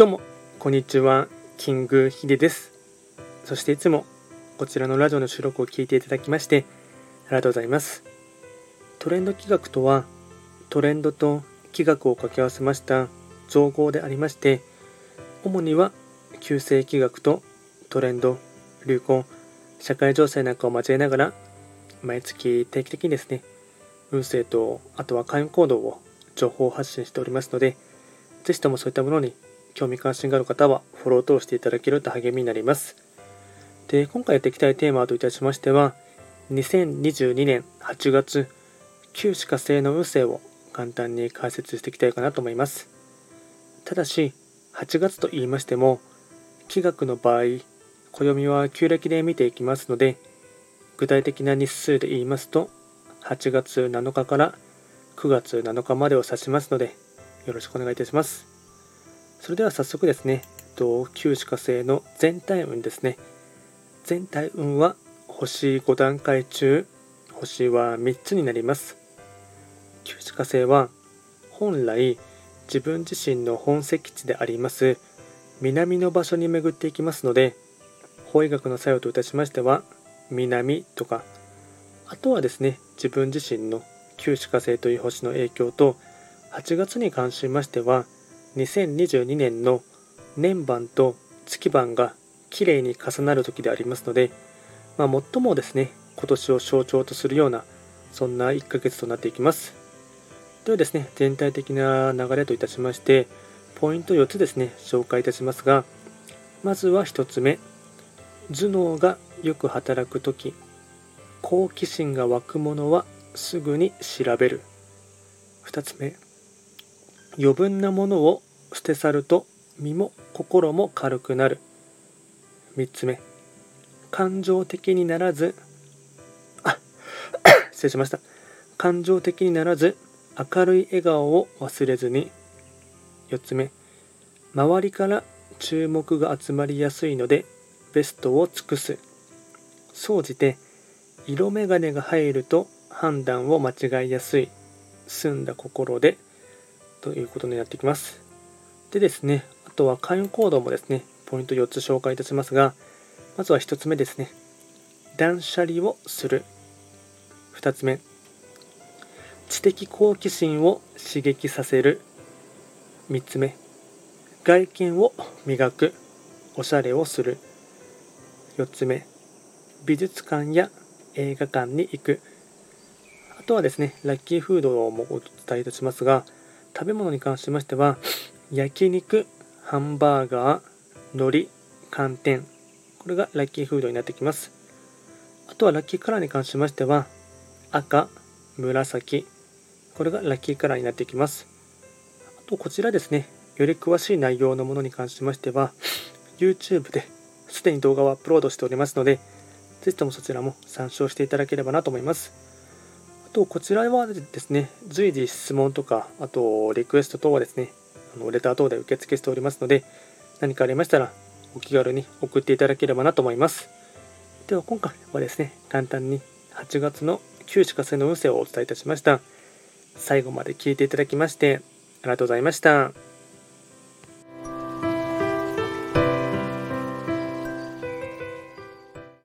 どうも、こんにちは。キングヒデです。そしていつもこちらのラジオの収録を聞いていただきましてありがとうございます。トレンド企画とは、トレンドと企画を掛け合わせました造語でありまして、主には旧世企画とトレンド、流行、社会情勢なんかを交えながら、毎月定期的にですね、運勢と、あとは開運行動を情報発信しておりますので、ぜひともそういったものに興味関心がある方はフォロー等していただけると励みになります。で、今回やっていきたいテーマといたしましては、2022年8月、旧歯科星の運勢を簡単に解説していきたいかなと思います。ただし、8月と言いましても、気学の場合、暦は旧暦で見ていきますので、具体的な日数で言いますと、8月7日から9月7日までを指しますので、よろしくお願いいたします。それでは早速ですね、旧歯科星の全体運ですね。全体運は星5段階中、星は3つになります。旧歯科星は本来自分自身の本石地であります南の場所に巡っていきますので、法医学の作用といたしましては、南とか、あとはですね、自分自身の旧歯科星という星の影響と、8月に関しましては、2022年の年番と月番がきれいに重なる時でありますので、まあ、最もですね、今年を象徴とするような、そんな1ヶ月となっていきます。ではですね、全体的な流れといたしまして、ポイント4つですね、紹介いたしますが、まずは1つ目、頭脳がよく働くとき、好奇心が湧くものはすぐに調べる。2つ目、余分なものを捨て去ると身も心も軽くなる。3つ目、感情的にならず、あ、失礼しました。感情的にならず、明るい笑顔を忘れずに。4つ目、周りから注目が集まりやすいので、ベストを尽くす。総じて、色眼鏡が入ると判断を間違いやすい。澄んだ心で、ということになってきます。でですね、あとは開運行動もですね、ポイント4つ紹介いたしますが、まずは1つ目ですね。断捨離をする。2つ目。知的好奇心を刺激させる。3つ目。外見を磨く。おしゃれをする。4つ目。美術館や映画館に行く。あとはですね、ラッキーフードもお伝えいたしますが、食べ物に関しましては、焼肉、ハンバーガー、海苔、寒天。これがラッキーフードになってきます。あとはラッキーカラーに関しましては、赤、紫。これがラッキーカラーになってきます。あと、こちらですね、より詳しい内容のものに関しましては、YouTube ですでに動画をアップロードしておりますので、ぜひともそちらも参照していただければなと思います。と、こちらはですね、随時質問とか、あと、リクエスト等はですね、あのレター等で受付しておりますので、何かありましたら、お気軽に送っていただければなと思います。では、今回はですね、簡単に8月の旧歯科星の運勢をお伝えいたしました。最後まで聞いていただきまして、ありがとうございました。